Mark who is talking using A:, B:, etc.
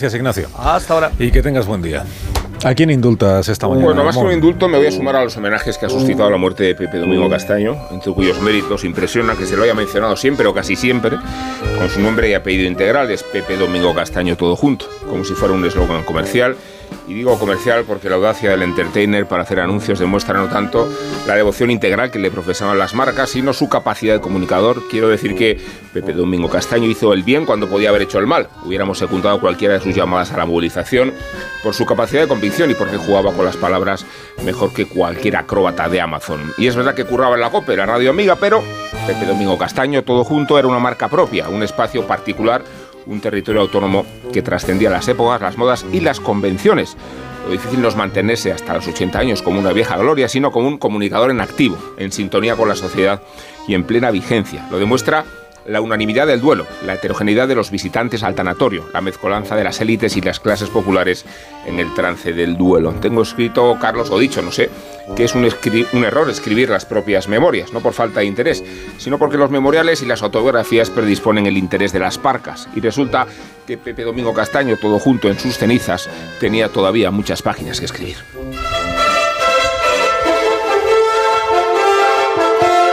A: Gracias, Ignacio.
B: Hasta ahora.
A: Y que tengas buen día. ¿A quién indultas esta mañana?
C: Bueno, más que un indulto, me voy a sumar a los homenajes que ha suscitado la muerte de Pepe Domingo Castaño, entre cuyos méritos impresiona que se lo haya mencionado siempre o casi siempre, con su nombre y apellido integral, es Pepe Domingo Castaño todo junto, como si fuera un eslogan comercial y digo comercial porque la audacia del entertainer para hacer anuncios demuestra no tanto la devoción integral que le profesaban las marcas, sino su capacidad de comunicador. Quiero decir que Pepe Domingo Castaño hizo el bien cuando podía haber hecho el mal. Hubiéramos secundado cualquiera de sus llamadas a la movilización por su capacidad de convicción y porque jugaba con las palabras mejor que cualquier acróbata de Amazon. Y es verdad que curraba en la COPE, la radio amiga, pero Pepe Domingo Castaño, todo junto, era una marca propia, un espacio particular un territorio autónomo que trascendía las épocas, las modas y las convenciones. Lo difícil no es mantenerse hasta los 80 años como una vieja gloria, sino como un comunicador en activo, en sintonía con la sociedad y en plena vigencia. Lo demuestra la unanimidad del duelo, la heterogeneidad de los visitantes al tanatorio, la mezcolanza de las élites y las clases populares en el trance del duelo. Tengo escrito, Carlos, o dicho, no sé, que es un, error escribir las propias memorias, no por falta de interés, sino porque los memoriales y las autobiografías predisponen el interés de las parcas. Y resulta que Pepe Domingo Castaño, todo junto en sus cenizas, tenía todavía muchas páginas que escribir.